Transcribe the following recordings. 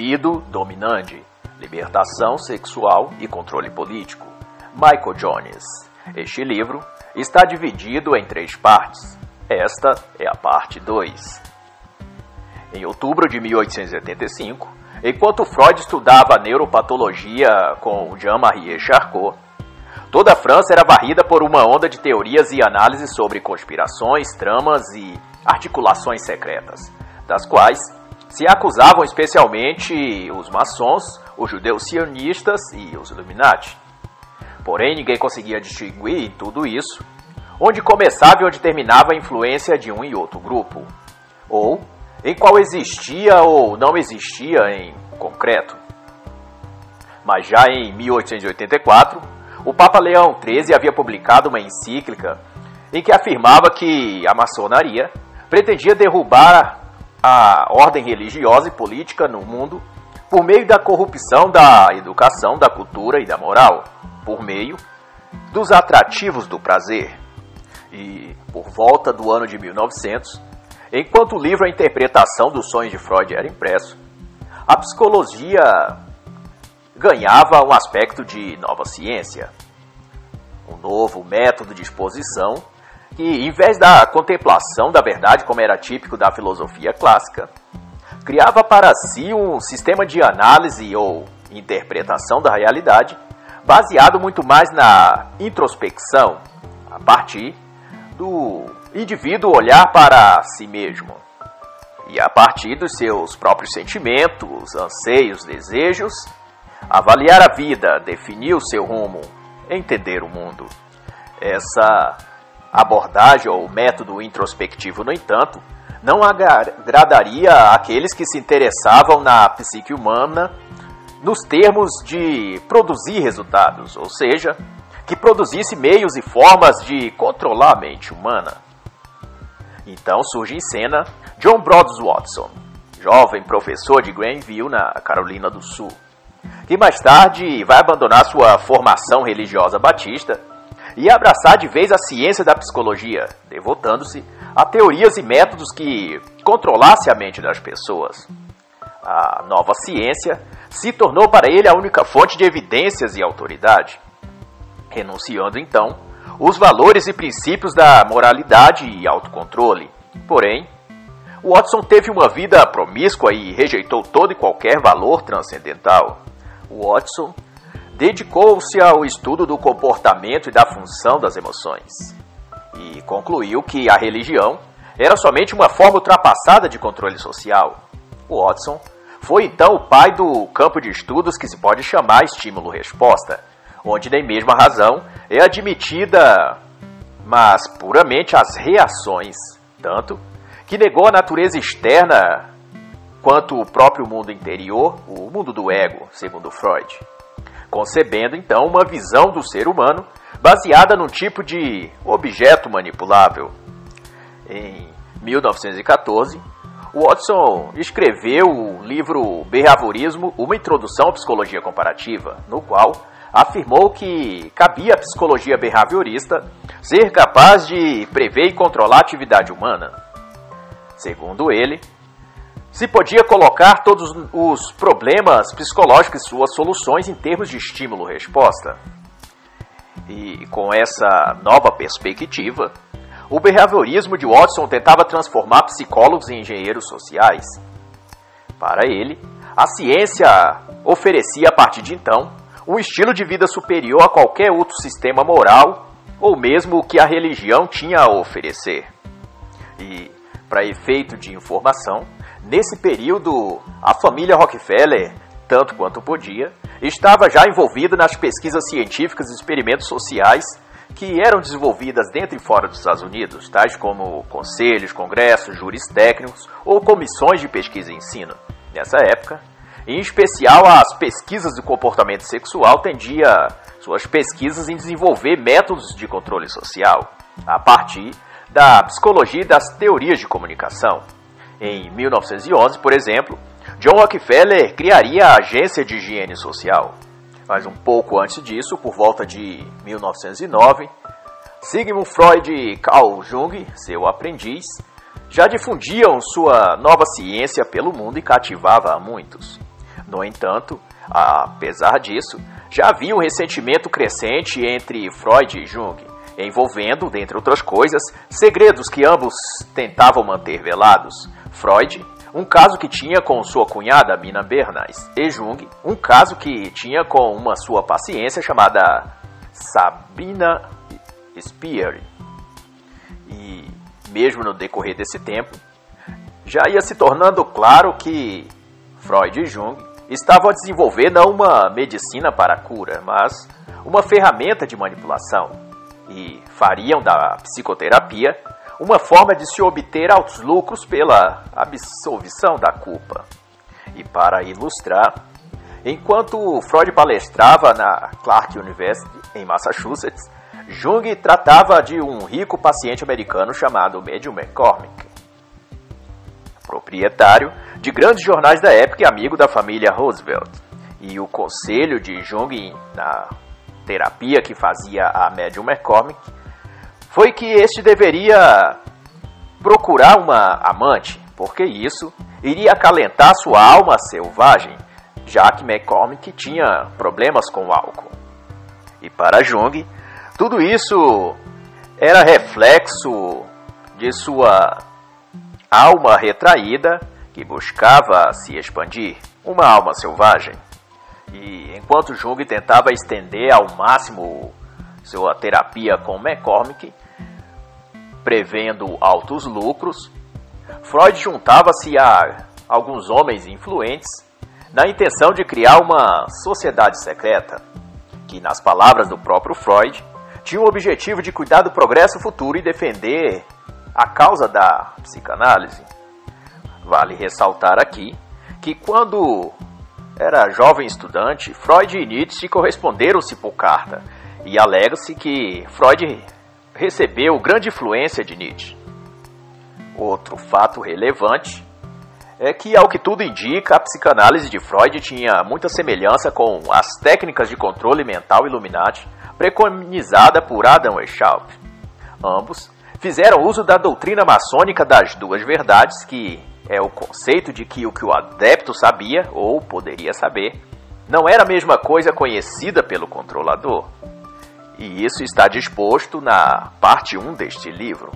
libido dominante, libertação sexual e controle político. Michael Jones. Este livro está dividido em três partes. Esta é a parte 2. Em outubro de 1885, enquanto Freud estudava neuropatologia com Jean-Marie Charcot, toda a França era varrida por uma onda de teorias e análises sobre conspirações, tramas e articulações secretas, das quais se acusavam especialmente os maçons, os judeus sionistas e os Illuminati. Porém, ninguém conseguia distinguir tudo isso onde começava e onde terminava a influência de um e outro grupo, ou em qual existia ou não existia em concreto. Mas já em 1884, o Papa Leão XIII havia publicado uma encíclica em que afirmava que a maçonaria pretendia derrubar a ordem religiosa e política no mundo por meio da corrupção da educação, da cultura e da moral, por meio dos atrativos do prazer. E por volta do ano de 1900, enquanto o livro A Interpretação dos Sonhos de Freud era impresso, a psicologia ganhava um aspecto de nova ciência, um novo método de exposição que, em vez da contemplação da verdade, como era típico da filosofia clássica, criava para si um sistema de análise ou interpretação da realidade baseado muito mais na introspecção, a partir do indivíduo olhar para si mesmo e a partir dos seus próprios sentimentos, anseios, desejos, avaliar a vida, definir o seu rumo, entender o mundo. Essa abordagem ou método introspectivo, no entanto, não agradaria àqueles que se interessavam na psique humana nos termos de produzir resultados, ou seja, que produzisse meios e formas de controlar a mente humana. Então surge em cena John Broads Watson, jovem professor de Greenville, na Carolina do Sul, que mais tarde vai abandonar sua formação religiosa batista e abraçar de vez a ciência da psicologia, devotando-se a teorias e métodos que controlasse a mente das pessoas. A nova ciência se tornou para ele a única fonte de evidências e autoridade, renunciando então os valores e princípios da moralidade e autocontrole. Porém, Watson teve uma vida promíscua e rejeitou todo e qualquer valor transcendental. Watson dedicou-se ao estudo do comportamento e da função das emoções e concluiu que a religião era somente uma forma ultrapassada de controle social. Watson foi então o pai do campo de estudos que se pode chamar estímulo-resposta, onde nem mesmo a razão é admitida, mas puramente as reações, tanto que negou a natureza externa quanto o próprio mundo interior, o mundo do ego, segundo Freud concebendo então uma visão do ser humano baseada num tipo de objeto manipulável. Em 1914, Watson escreveu o livro Behaviorismo, uma introdução à psicologia comparativa, no qual afirmou que cabia à psicologia behaviorista ser capaz de prever e controlar a atividade humana. Segundo ele, se podia colocar todos os problemas psicológicos e suas soluções em termos de estímulo-resposta. E com essa nova perspectiva, o behaviorismo de Watson tentava transformar psicólogos em engenheiros sociais. Para ele, a ciência oferecia a partir de então um estilo de vida superior a qualquer outro sistema moral ou mesmo o que a religião tinha a oferecer. E, para efeito de informação, Nesse período, a família Rockefeller, tanto quanto podia, estava já envolvida nas pesquisas científicas e experimentos sociais que eram desenvolvidas dentro e fora dos Estados Unidos, tais como conselhos, congressos, júris técnicos ou comissões de pesquisa e ensino. Nessa época, em especial as pesquisas do comportamento sexual tendia suas pesquisas em desenvolver métodos de controle social, a partir da psicologia e das teorias de comunicação. Em 1911, por exemplo, John Rockefeller criaria a Agência de Higiene Social. Mas um pouco antes disso, por volta de 1909, Sigmund Freud e Carl Jung, seu aprendiz, já difundiam sua nova ciência pelo mundo e cativava a muitos. No entanto, apesar disso, já havia um ressentimento crescente entre Freud e Jung, envolvendo, dentre outras coisas, segredos que ambos tentavam manter velados. Freud, um caso que tinha com sua cunhada Mina Bernays, e Jung, um caso que tinha com uma sua paciência chamada Sabina Spear. E mesmo no decorrer desse tempo, já ia se tornando claro que Freud e Jung estavam não uma medicina para a cura, mas uma ferramenta de manipulação e fariam da psicoterapia uma forma de se obter altos lucros pela absolvição da culpa. E para ilustrar, enquanto Freud palestrava na Clark University, em Massachusetts, Jung tratava de um rico paciente americano chamado Medium McCormick, proprietário de grandes jornais da época e amigo da família Roosevelt. E o conselho de Jung na terapia que fazia a Medium McCormick foi que este deveria procurar uma amante, porque isso iria acalentar sua alma selvagem, já que McCormick tinha problemas com o álcool. E para Jung, tudo isso era reflexo de sua alma retraída que buscava se expandir, uma alma selvagem. E enquanto Jung tentava estender ao máximo sua terapia com McCormick, prevendo altos lucros, Freud juntava-se a alguns homens influentes na intenção de criar uma sociedade secreta, que, nas palavras do próprio Freud, tinha o objetivo de cuidar do progresso futuro e defender a causa da psicanálise. Vale ressaltar aqui que quando era jovem estudante, Freud e Nietzsche corresponderam-se por carta, e alega-se que Freud recebeu grande influência de Nietzsche. Outro fato relevante é que, ao que tudo indica, a psicanálise de Freud tinha muita semelhança com as técnicas de controle mental Illuminati preconizada por Adam Weishaupt. Ambos fizeram uso da doutrina maçônica das duas verdades, que é o conceito de que o que o adepto sabia, ou poderia saber, não era a mesma coisa conhecida pelo controlador. E isso está disposto na parte 1 deste livro.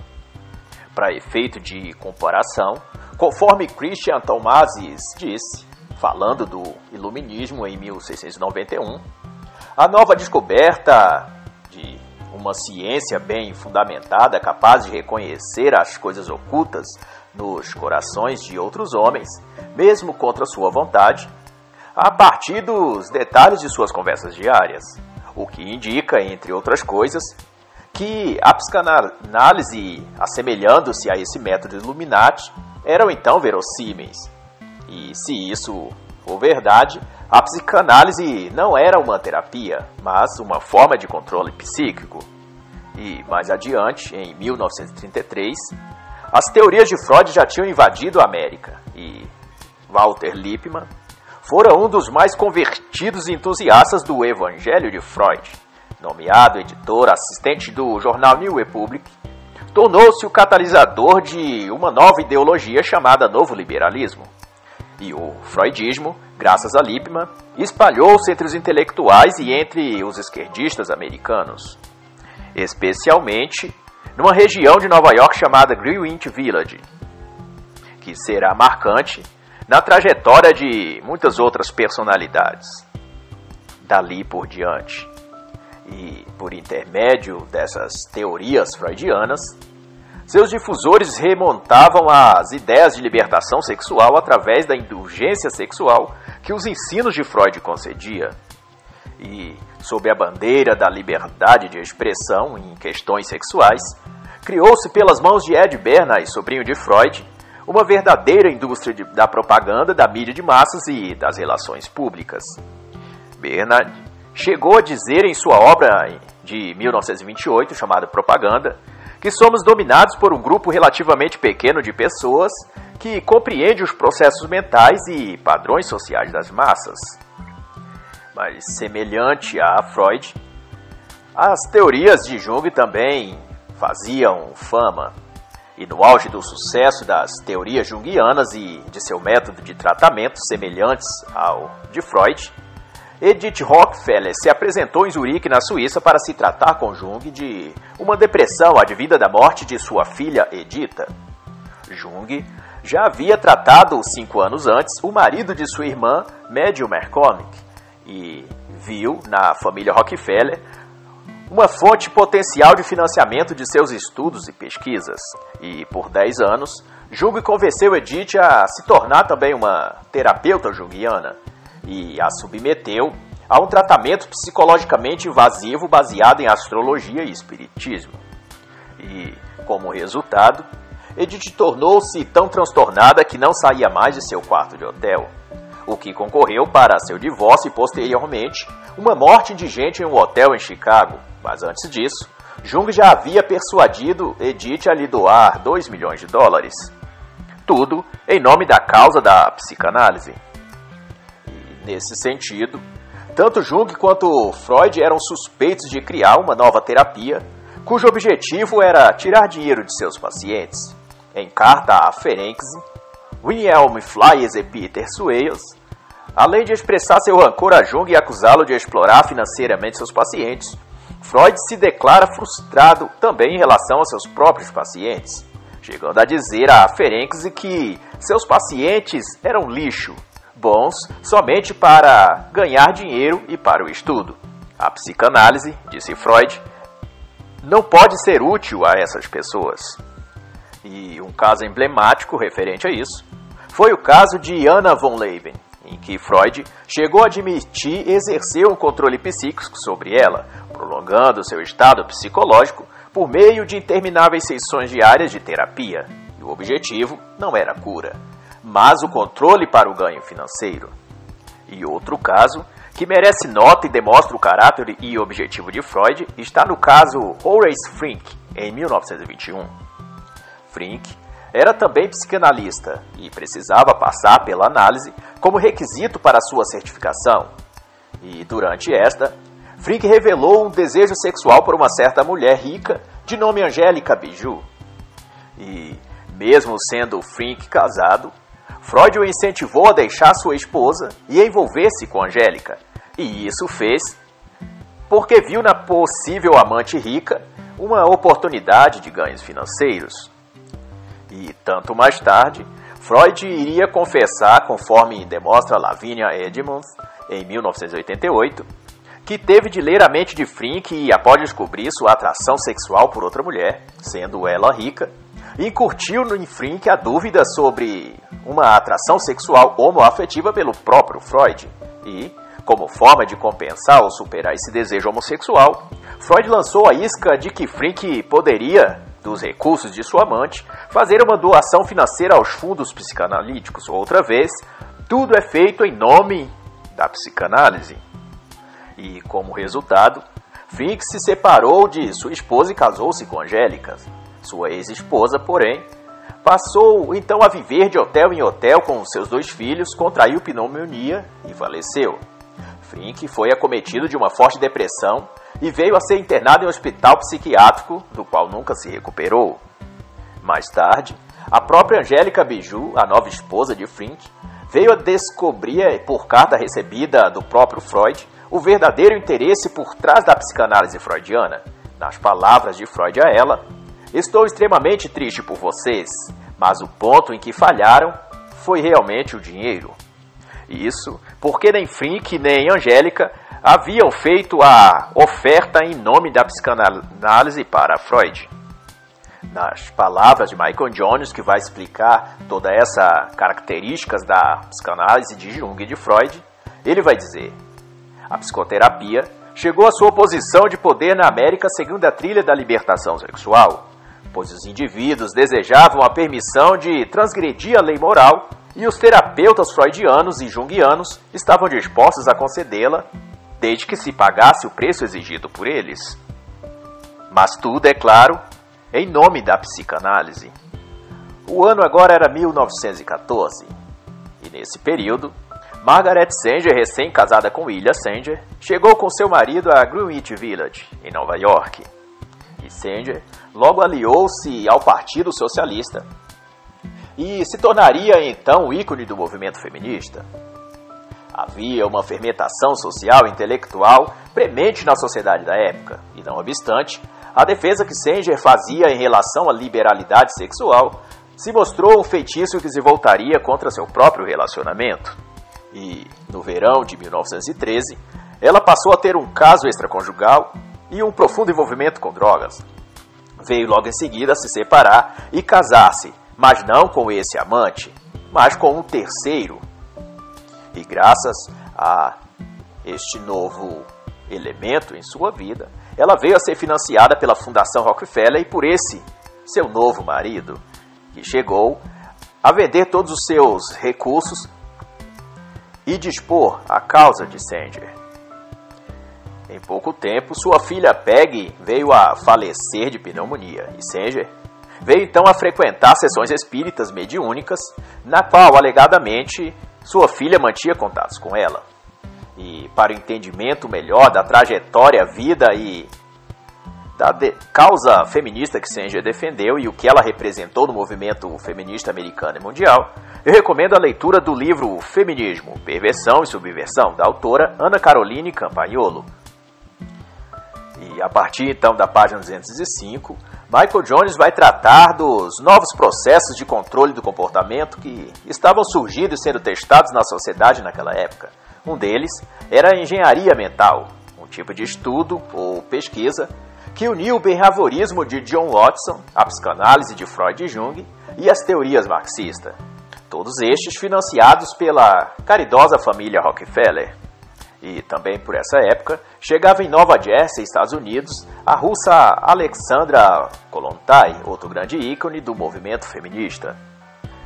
Para efeito de comparação, conforme Christian Thomasis disse, falando do Iluminismo em 1691, a nova descoberta de uma ciência bem fundamentada, capaz de reconhecer as coisas ocultas nos corações de outros homens, mesmo contra sua vontade, a partir dos detalhes de suas conversas diárias, o que indica, entre outras coisas, que a psicanálise, assemelhando-se a esse método Illuminati, eram então verossímeis. E se isso for verdade, a psicanálise não era uma terapia, mas uma forma de controle psíquico. E mais adiante, em 1933, as teorias de Freud já tinham invadido a América e Walter Lippmann fora um dos mais convertidos entusiastas do Evangelho de Freud. Nomeado editor assistente do jornal New Republic, tornou-se o catalisador de uma nova ideologia chamada Novo Liberalismo. E o freudismo, graças a Lippmann, espalhou-se entre os intelectuais e entre os esquerdistas americanos, especialmente numa região de Nova York chamada Greenwich Village, que será marcante na trajetória de muitas outras personalidades. Dali por diante, e por intermédio dessas teorias freudianas, seus difusores remontavam às ideias de libertação sexual através da indulgência sexual que os ensinos de Freud concedia. E, sob a bandeira da liberdade de expressão em questões sexuais, criou-se pelas mãos de Ed Bernays, sobrinho de Freud, uma verdadeira indústria de, da propaganda, da mídia de massas e das relações públicas. Bernard chegou a dizer em sua obra de 1928, chamada Propaganda, que somos dominados por um grupo relativamente pequeno de pessoas que compreende os processos mentais e padrões sociais das massas. Mas, semelhante a Freud, as teorias de Jung também faziam fama. E no auge do sucesso das teorias junguianas e de seu método de tratamento semelhantes ao de Freud, Edith Rockefeller se apresentou em Zurique, na Suíça, para se tratar com Jung de uma depressão advinda da morte de sua filha Edita. Jung já havia tratado cinco anos antes o marido de sua irmã, Matthew McCormick, e viu na família Rockefeller uma fonte potencial de financiamento de seus estudos e pesquisas. E por 10 anos, Jung convenceu Edith a se tornar também uma terapeuta junguiana e a submeteu a um tratamento psicologicamente invasivo baseado em astrologia e espiritismo. E, como resultado, Edith tornou-se tão transtornada que não saía mais de seu quarto de hotel, o que concorreu para seu divórcio e, posteriormente, uma morte indigente em um hotel em Chicago. Mas antes disso, Jung já havia persuadido Edith a lhe doar 2 milhões de dólares. Tudo em nome da causa da psicanálise. E, nesse sentido, tanto Jung quanto Freud eram suspeitos de criar uma nova terapia, cujo objetivo era tirar dinheiro de seus pacientes. Em carta a Ferenc, Wilhelm Flyers e Peter Swales, além de expressar seu rancor a Jung e acusá-lo de explorar financeiramente seus pacientes, Freud se declara frustrado também em relação aos seus próprios pacientes, chegando a dizer a Ferenc que seus pacientes eram lixo, bons somente para ganhar dinheiro e para o estudo. A psicanálise, disse Freud, não pode ser útil a essas pessoas. E um caso emblemático referente a isso foi o caso de Anna von Leben, em que Freud chegou a admitir exercer um controle psíquico sobre ela, prolongando seu estado psicológico por meio de intermináveis sessões diárias de terapia. E o objetivo não era a cura, mas o controle para o ganho financeiro. E outro caso que merece nota e demonstra o caráter e objetivo de Freud está no caso Horace Frink, em 1921. Frink era também psicanalista e precisava passar pela análise como requisito para sua certificação. E durante esta, Frink revelou um desejo sexual por uma certa mulher rica de nome Angélica Biju. E, mesmo sendo Frink casado, Freud o incentivou a deixar sua esposa e envolver-se com Angélica. E isso fez porque viu na possível amante rica uma oportunidade de ganhos financeiros. E tanto mais tarde, Freud iria confessar, conforme demonstra Lavinia Edmonds, em 1988, que teve de ler a mente de Frink e, após descobrir sua atração sexual por outra mulher, sendo ela rica, incurtiu em Frink a dúvida sobre uma atração sexual homoafetiva pelo próprio Freud. E, como forma de compensar ou superar esse desejo homossexual, Freud lançou a isca de que Frink poderia dos recursos de sua amante, fazer uma doação financeira aos fundos psicanalíticos. Outra vez, tudo é feito em nome da psicanálise. E, como resultado, Fink se separou de sua esposa e casou-se com Angélica. Sua ex-esposa, porém, passou então a viver de hotel em hotel com seus dois filhos, contraiu pneumonia e faleceu. Frink foi acometido de uma forte depressão e veio a ser internado em um hospital psiquiátrico, do qual nunca se recuperou. Mais tarde, a própria Angélica Biju, a nova esposa de Frink, veio a descobrir, por carta recebida do próprio Freud, o verdadeiro interesse por trás da psicanálise freudiana. Nas palavras de Freud a ela, estou extremamente triste por vocês, mas o ponto em que falharam foi realmente o dinheiro. Isso porque nem Frink nem Angélica haviam feito a oferta em nome da psicanálise para Freud. Nas palavras de Michael Jones, que vai explicar todas essas características da psicanálise de Jung e de Freud, ele vai dizer: a psicoterapia chegou à sua posição de poder na América segundo a trilha da libertação sexual, pois os indivíduos desejavam a permissão de transgredir a lei moral e os terapeutas freudianos e junguianos estavam dispostos a concedê-la desde que se pagasse o preço exigido por eles. Mas tudo, é claro, em nome da psicanálise. O ano agora era 1914, e nesse período, Margaret Sanger, recém-casada com William Sanger, chegou com seu marido a Greenwich Village, em Nova York. Kissinger logo aliou-se ao Partido Socialista e se tornaria então o ícone do movimento feminista. Havia uma fermentação social e intelectual premente na sociedade da época, e não obstante, a defesa que Sanger fazia em relação à liberalidade sexual se mostrou um feitiço que se voltaria contra seu próprio relacionamento. E, no verão de 1913, ela passou a ter um caso extraconjugal e um profundo envolvimento com drogas. Veio logo em seguida se separar e casar-se, mas não com esse amante, mas com um terceiro. E graças a este novo elemento em sua vida, ela veio a ser financiada pela Fundação Rockefeller e por esse seu novo marido, que chegou a vender todos os seus recursos e dispor a causa de Sanger. Em pouco tempo, sua filha Peggy veio a falecer de pneumonia e Sanger veio então a frequentar sessões espíritas mediúnicas, na qual alegadamente sua filha mantinha contatos com ela. E para o entendimento melhor da trajetória, vida e da causa feminista que Sanger defendeu e o que ela representou no movimento feminista americano e mundial, eu recomendo a leitura do livro Feminismo, Perversão e Subversão, da autora Ana Caroline Campagnolo. E a partir então da página 205, Michael Jones vai tratar dos novos processos de controle do comportamento que estavam surgindo e sendo testados na sociedade naquela época. Um deles era a engenharia mental, um tipo de estudo ou pesquisa que uniu o behaviorismo de John Watson, a psicanálise de Freud e Jung e as teorias marxistas todos estes financiados pela caridosa família Rockefeller. E também por essa época, chegava em Nova Jersey, Estados Unidos, a russa Alexandra Kolontai, outro grande ícone do movimento feminista.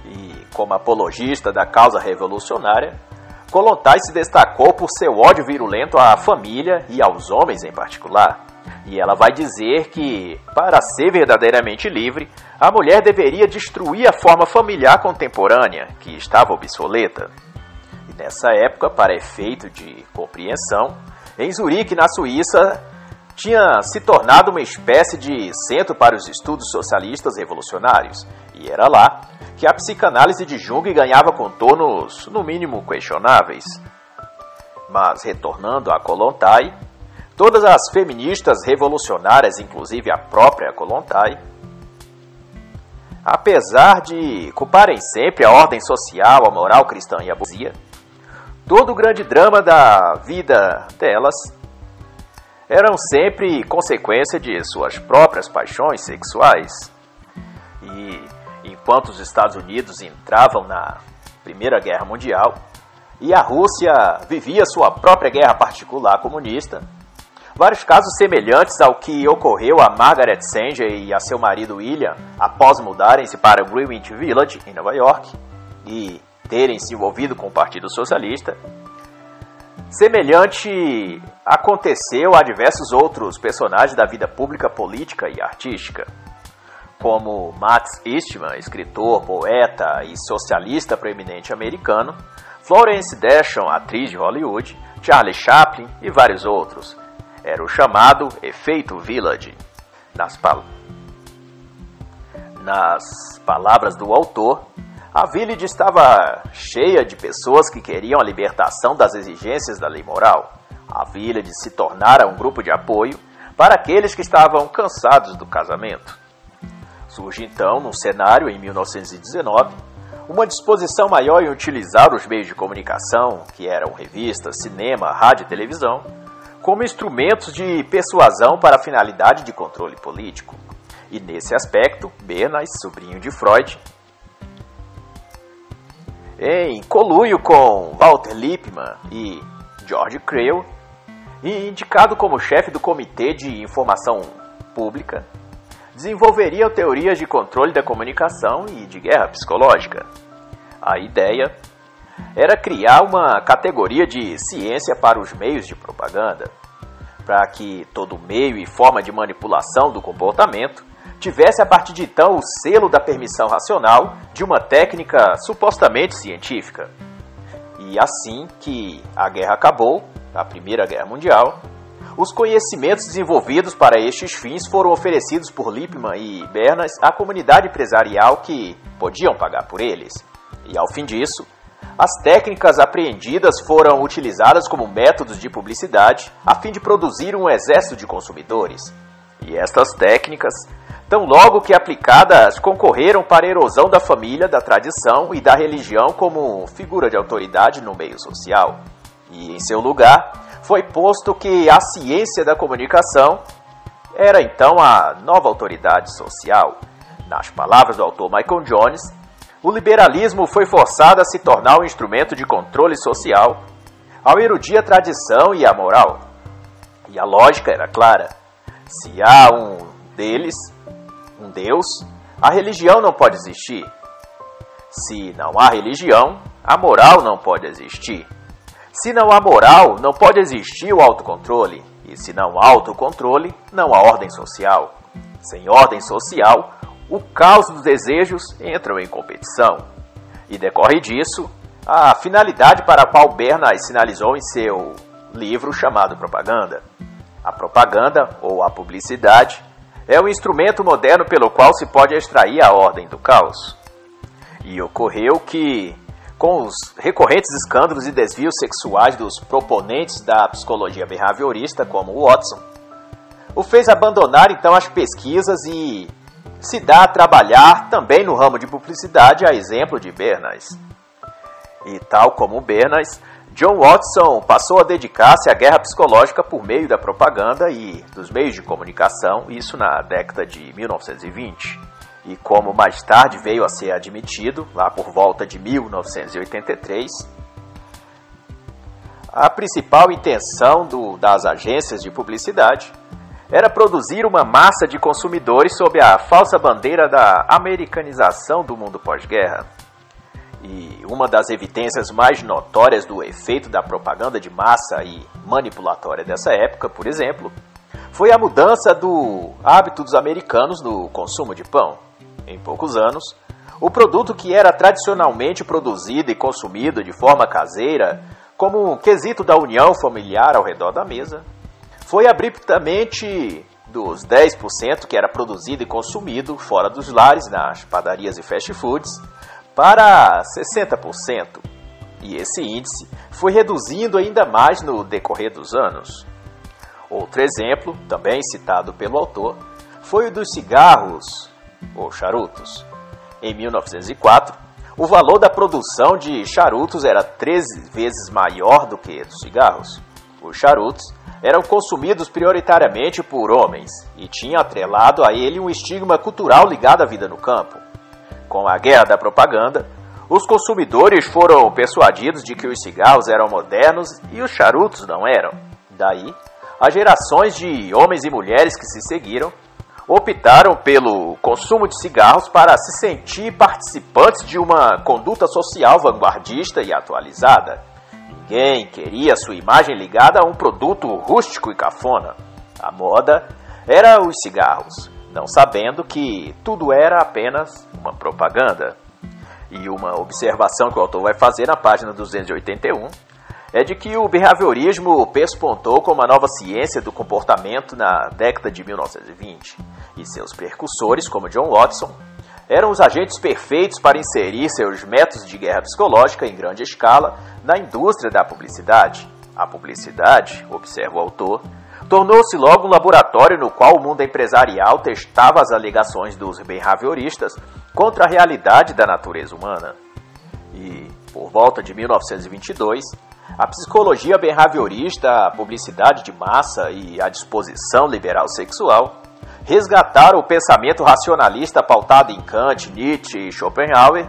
E como apologista da causa revolucionária, Kolontai se destacou por seu ódio virulento à família e aos homens em particular. E ela vai dizer que, para ser verdadeiramente livre, a mulher deveria destruir a forma familiar contemporânea, que estava obsoleta. Nessa época, para efeito de compreensão, em Zurique, na Suíça, tinha se tornado uma espécie de centro para os estudos socialistas revolucionários, e era lá que a psicanálise de Jung ganhava contornos, no mínimo, questionáveis. Mas, retornando a Kolontai, todas as feministas revolucionárias, inclusive a própria Kolontai, apesar de culparem sempre a ordem social, a moral cristã e a burguesia, todo o grande drama da vida delas eram sempre consequência de suas próprias paixões sexuais. E enquanto os Estados Unidos entravam na Primeira Guerra Mundial e a Rússia vivia sua própria guerra particular comunista, Vários casos semelhantes ao que ocorreu a Margaret Sanger e a seu marido William após mudarem-se para Greenwich Village, em Nova York, e terem se envolvido com o Partido Socialista. Semelhante aconteceu a diversos outros personagens da vida pública, política e artística, como Max Eastman, escritor, poeta e socialista proeminente americano, Florence Dashon, atriz de Hollywood, Charlie Chaplin e vários outros, era o chamado efeito Village. Nas, pal Nas palavras do autor, a Village estava cheia de pessoas que queriam a libertação das exigências da lei moral. A Village se tornara um grupo de apoio para aqueles que estavam cansados do casamento. Surge então, num cenário em 1919, uma disposição maior em utilizar os meios de comunicação, que eram revistas, cinema, rádio e televisão, como instrumentos de persuasão para a finalidade de controle político. E nesse aspecto, Bernays, sobrinho de Freud, em coluio com Walter Lippmann e George Creel, e indicado como chefe do Comitê de Informação Pública, desenvolveria teorias de controle da comunicação e de guerra psicológica. A ideia era criar uma categoria de ciência para os meios de propaganda, para que todo meio e forma de manipulação do comportamento tivesse a partir de então o selo da permissão racional de uma técnica supostamente científica. E assim que a guerra acabou, a Primeira Guerra Mundial, Os conhecimentos desenvolvidos para estes fins foram oferecidos por Lippmann e Bernas à comunidade empresarial que podiam pagar por eles. E ao fim disso, as técnicas apreendidas foram utilizadas como métodos de publicidade a fim de produzir um exército de consumidores. E estas técnicas, tão logo que aplicadas, concorreram para a erosão da família, da tradição e da religião como figura de autoridade no meio social. E em seu lugar, foi posto que a ciência da comunicação era então a nova autoridade social. Nas palavras do autor Michael Jones, o liberalismo foi forçado a se tornar um instrumento de controle social, ao erudir a tradição e a moral. E a lógica era clara: se há um deles, um Deus, a religião não pode existir. Se não há religião, a moral não pode existir. Se não há moral, não pode existir o autocontrole. E se não há autocontrole, não há ordem social. Sem ordem social, o caos dos desejos entra em competição. E decorre disso a finalidade para a qual Bernays sinalizou em seu livro chamado Propaganda. A propaganda, ou a publicidade, é o instrumento moderno pelo qual se pode extrair a ordem do caos. E ocorreu que, com os recorrentes escândalos e desvios sexuais dos proponentes da psicologia behaviorista, como Watson, o fez abandonar então as pesquisas e se dá a trabalhar também no ramo de publicidade, a exemplo de Bernays. E tal como Bernays, John Watson passou a dedicar-se à guerra psicológica por meio da propaganda e dos meios de comunicação, isso na década de 1920. E como mais tarde veio a ser admitido, lá por volta de 1983, a principal intenção do, das agências de publicidade era produzir uma massa de consumidores sob a falsa bandeira da americanização do mundo pós-guerra. E uma das evidências mais notórias do efeito da propaganda de massa e manipulatória dessa época, por exemplo, foi a mudança do hábito dos americanos no consumo de pão. Em poucos anos, o produto que era tradicionalmente produzido e consumido de forma caseira, como um quesito da união familiar ao redor da mesa, foi abruptamente dos 10% que era produzido e consumido fora dos lares, nas padarias e fast foods, para 60%. E esse índice foi reduzindo ainda mais no decorrer dos anos. Outro exemplo, também citado pelo autor, foi o dos cigarros ou charutos. Em 1904, o valor da produção de charutos era 13 vezes maior do que dos cigarros. Os charutos eram consumidos prioritariamente por homens e tinha atrelado a ele um estigma cultural ligado à vida no campo. Com a guerra da propaganda, os consumidores foram persuadidos de que os cigarros eram modernos e os charutos não eram. Daí, as gerações de homens e mulheres que se seguiram optaram pelo consumo de cigarros para se sentir participantes de uma conduta social vanguardista e atualizada. Ninguém queria sua imagem ligada a um produto rústico e cafona. A moda era os cigarros, não sabendo que tudo era apenas uma propaganda. E uma observação que o autor vai fazer na página 281 é de que o behaviorismo pespontou como a nova ciência do comportamento na década de 1920, e seus precursores, como John Watson, eram os agentes perfeitos para inserir seus métodos de guerra psicológica em grande escala na indústria da publicidade. A publicidade, observa o autor, tornou-se logo um laboratório no qual o mundo empresarial testava as alegações dos behavioristas contra a realidade da natureza humana. E, por volta de 1922, a psicologia behaviorista, a publicidade de massa e a disposição liberal sexual resgataram o pensamento racionalista pautado em Kant, Nietzsche e Schopenhauer,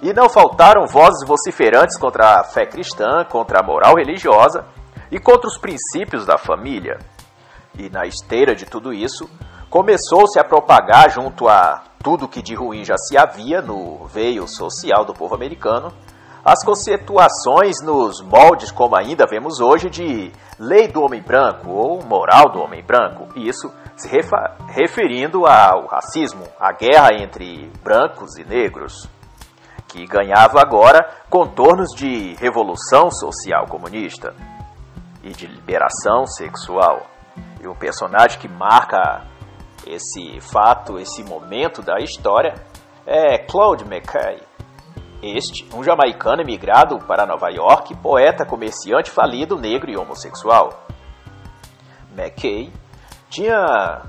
e não faltaram vozes vociferantes contra a fé cristã, contra a moral religiosa e contra os princípios da família. E na esteira de tudo isso, começou-se a propagar junto a tudo que de ruim já se havia no veio social do povo americano, as conceituações nos moldes como ainda vemos hoje de lei do homem branco ou moral do homem branco. Isso se referindo ao racismo, à guerra entre brancos e negros, que ganhava agora contornos de revolução social comunista e de liberação sexual. E um personagem que marca esse fato, esse momento da história é Claude McKay. Este, um jamaicano emigrado para Nova York, poeta, comerciante falido, negro e homossexual. McKay tinha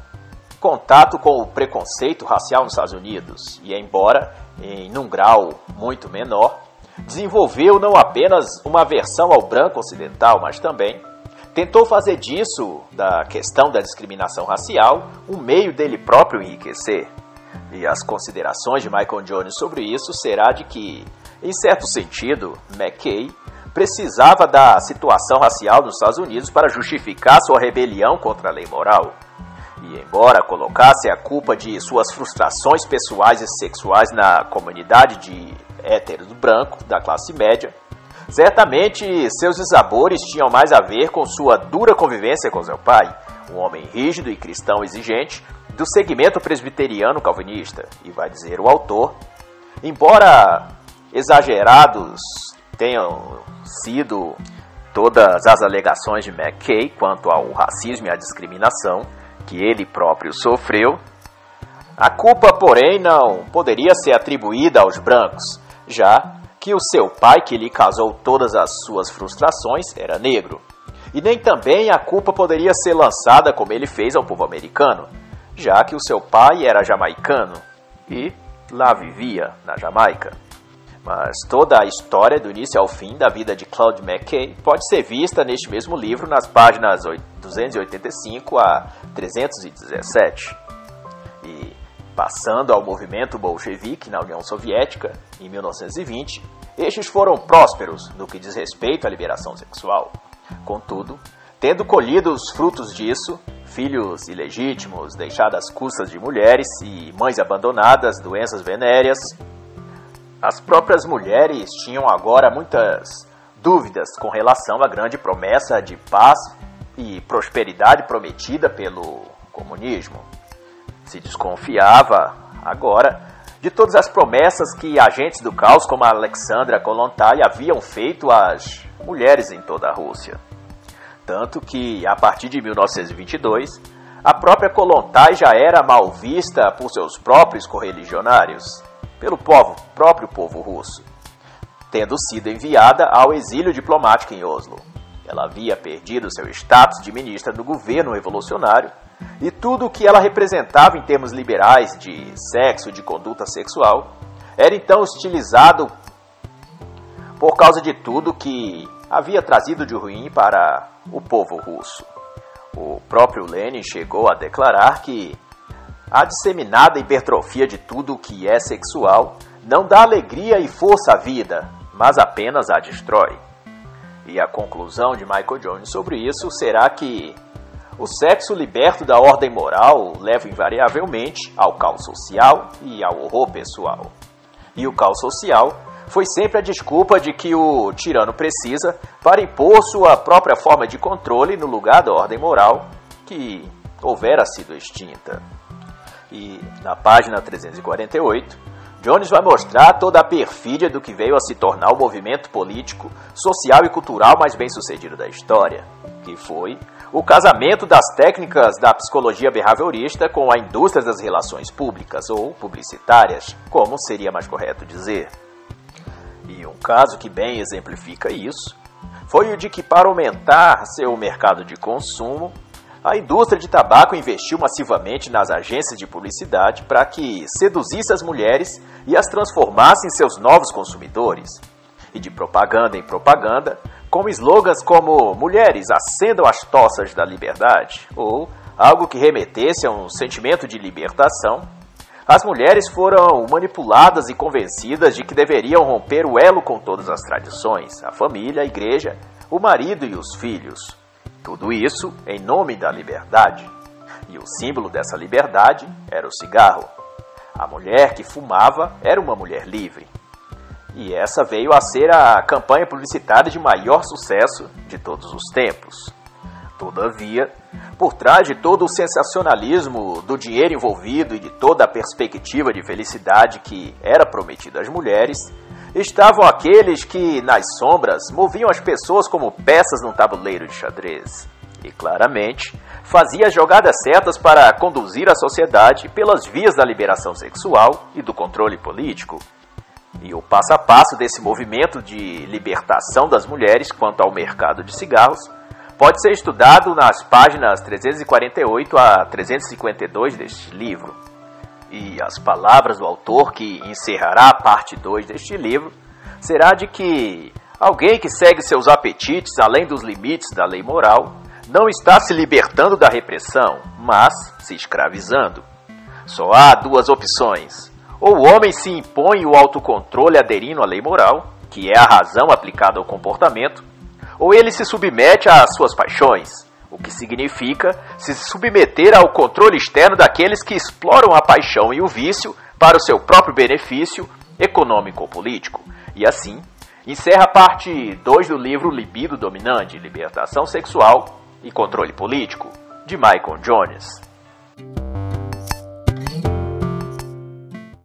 contato com o preconceito racial nos Estados Unidos e, embora em um grau muito menor, desenvolveu não apenas uma aversão ao branco ocidental, mas também tentou fazer disso, da questão da discriminação racial, um meio dele próprio enriquecer. E as considerações de Michael Jones sobre isso será de que, em certo sentido, McKay precisava da situação racial nos Estados Unidos para justificar sua rebelião contra a lei moral. E embora colocasse a culpa de suas frustrações pessoais e sexuais na comunidade de héteros branco da classe média, certamente seus desabores tinham mais a ver com sua dura convivência com seu pai, um homem rígido e cristão exigente do segmento presbiteriano calvinista. E vai dizer o autor, embora exagerados tenham sido todas as alegações de McKay quanto ao racismo e à discriminação, que ele próprio sofreu. A culpa, porém, não poderia ser atribuída aos brancos, já que o seu pai, que lhe causou todas as suas frustrações, era negro. E nem também a culpa poderia ser lançada como ele fez ao povo americano, já que o seu pai era jamaicano e lá vivia, na Jamaica. Mas toda a história, do início ao fim da vida de Claude McKay, pode ser vista neste mesmo livro, nas páginas 285 a 317. E passando ao movimento bolchevique na União Soviética, em 1920, estes foram prósperos no que diz respeito à liberação sexual. Contudo, tendo colhido os frutos disso, filhos ilegítimos, deixados às custas de mulheres e mães abandonadas, doenças venéreas, as próprias mulheres tinham agora muitas dúvidas com relação à grande promessa de paz e prosperidade prometida pelo comunismo. Se desconfiava agora de todas as promessas que agentes do caos como Alexandra Kolontai haviam feito às mulheres em toda a Rússia. Tanto que, a partir de 1922, a própria Kolontai já era mal vista por seus próprios correligionários pelo povo, próprio povo russo, tendo sido enviada ao exílio diplomático em Oslo. Ela havia perdido seu status de ministra do governo revolucionário e tudo o que ela representava em termos liberais de sexo, de conduta sexual, era então hostilizado por causa de tudo que havia trazido de ruim para o povo russo. O próprio Lenin chegou a declarar que a disseminada hipertrofia de tudo o que é sexual não dá alegria e força à vida, mas apenas a destrói. E a conclusão de Michael Jones sobre isso será que o sexo liberto da ordem moral leva invariavelmente ao caos social e ao horror pessoal. E o caos social foi sempre a desculpa de que o tirano precisa para impor sua própria forma de controle no lugar da ordem moral que houvera sido extinta. E na página 348, Jones vai mostrar toda a perfídia do que veio a se tornar o movimento político, social e cultural mais bem sucedido da história, que foi o casamento das técnicas da psicologia behaviorista com a indústria das relações públicas, ou publicitárias, como seria mais correto dizer. E um caso que bem exemplifica isso foi o de que, para aumentar seu mercado de consumo, a indústria de tabaco investiu massivamente nas agências de publicidade para que seduzisse as mulheres e as transformasse em seus novos consumidores. E de propaganda em propaganda, com slogans como Mulheres, acendam as tochas da liberdade, ou algo que remetesse a um sentimento de libertação, as mulheres foram manipuladas e convencidas de que deveriam romper o elo com todas as tradições, a família, a igreja, o marido e os filhos. Tudo isso em nome da liberdade. E o símbolo dessa liberdade era o cigarro. A mulher que fumava era uma mulher livre. E essa veio a ser a campanha publicitária de maior sucesso de todos os tempos. Todavia, por trás de todo o sensacionalismo do dinheiro envolvido e de toda a perspectiva de felicidade que era prometida às mulheres, estavam aqueles que, nas sombras, moviam as pessoas como peças num tabuleiro de xadrez. e claramente fazia as jogadas certas para conduzir a sociedade pelas vias da liberação sexual e do controle político. E o passo a passo desse movimento de libertação das mulheres quanto ao mercado de cigarros pode ser estudado nas páginas 348 a 352 deste livro. E as palavras do autor que encerrará a parte 2 deste livro será de que alguém que segue seus apetites além dos limites da lei moral não está se libertando da repressão, mas se escravizando. Só há duas opções: ou o homem se impõe o autocontrole aderindo à lei moral, que é a razão aplicada ao comportamento, ou ele se submete às suas paixões, o que significa se submeter ao controle externo daqueles que exploram a paixão e o vício para o seu próprio benefício econômico ou político. E assim, encerra a parte 2 do livro Libido Dominante, Libertação Sexual e Controle Político, de Michael Jones.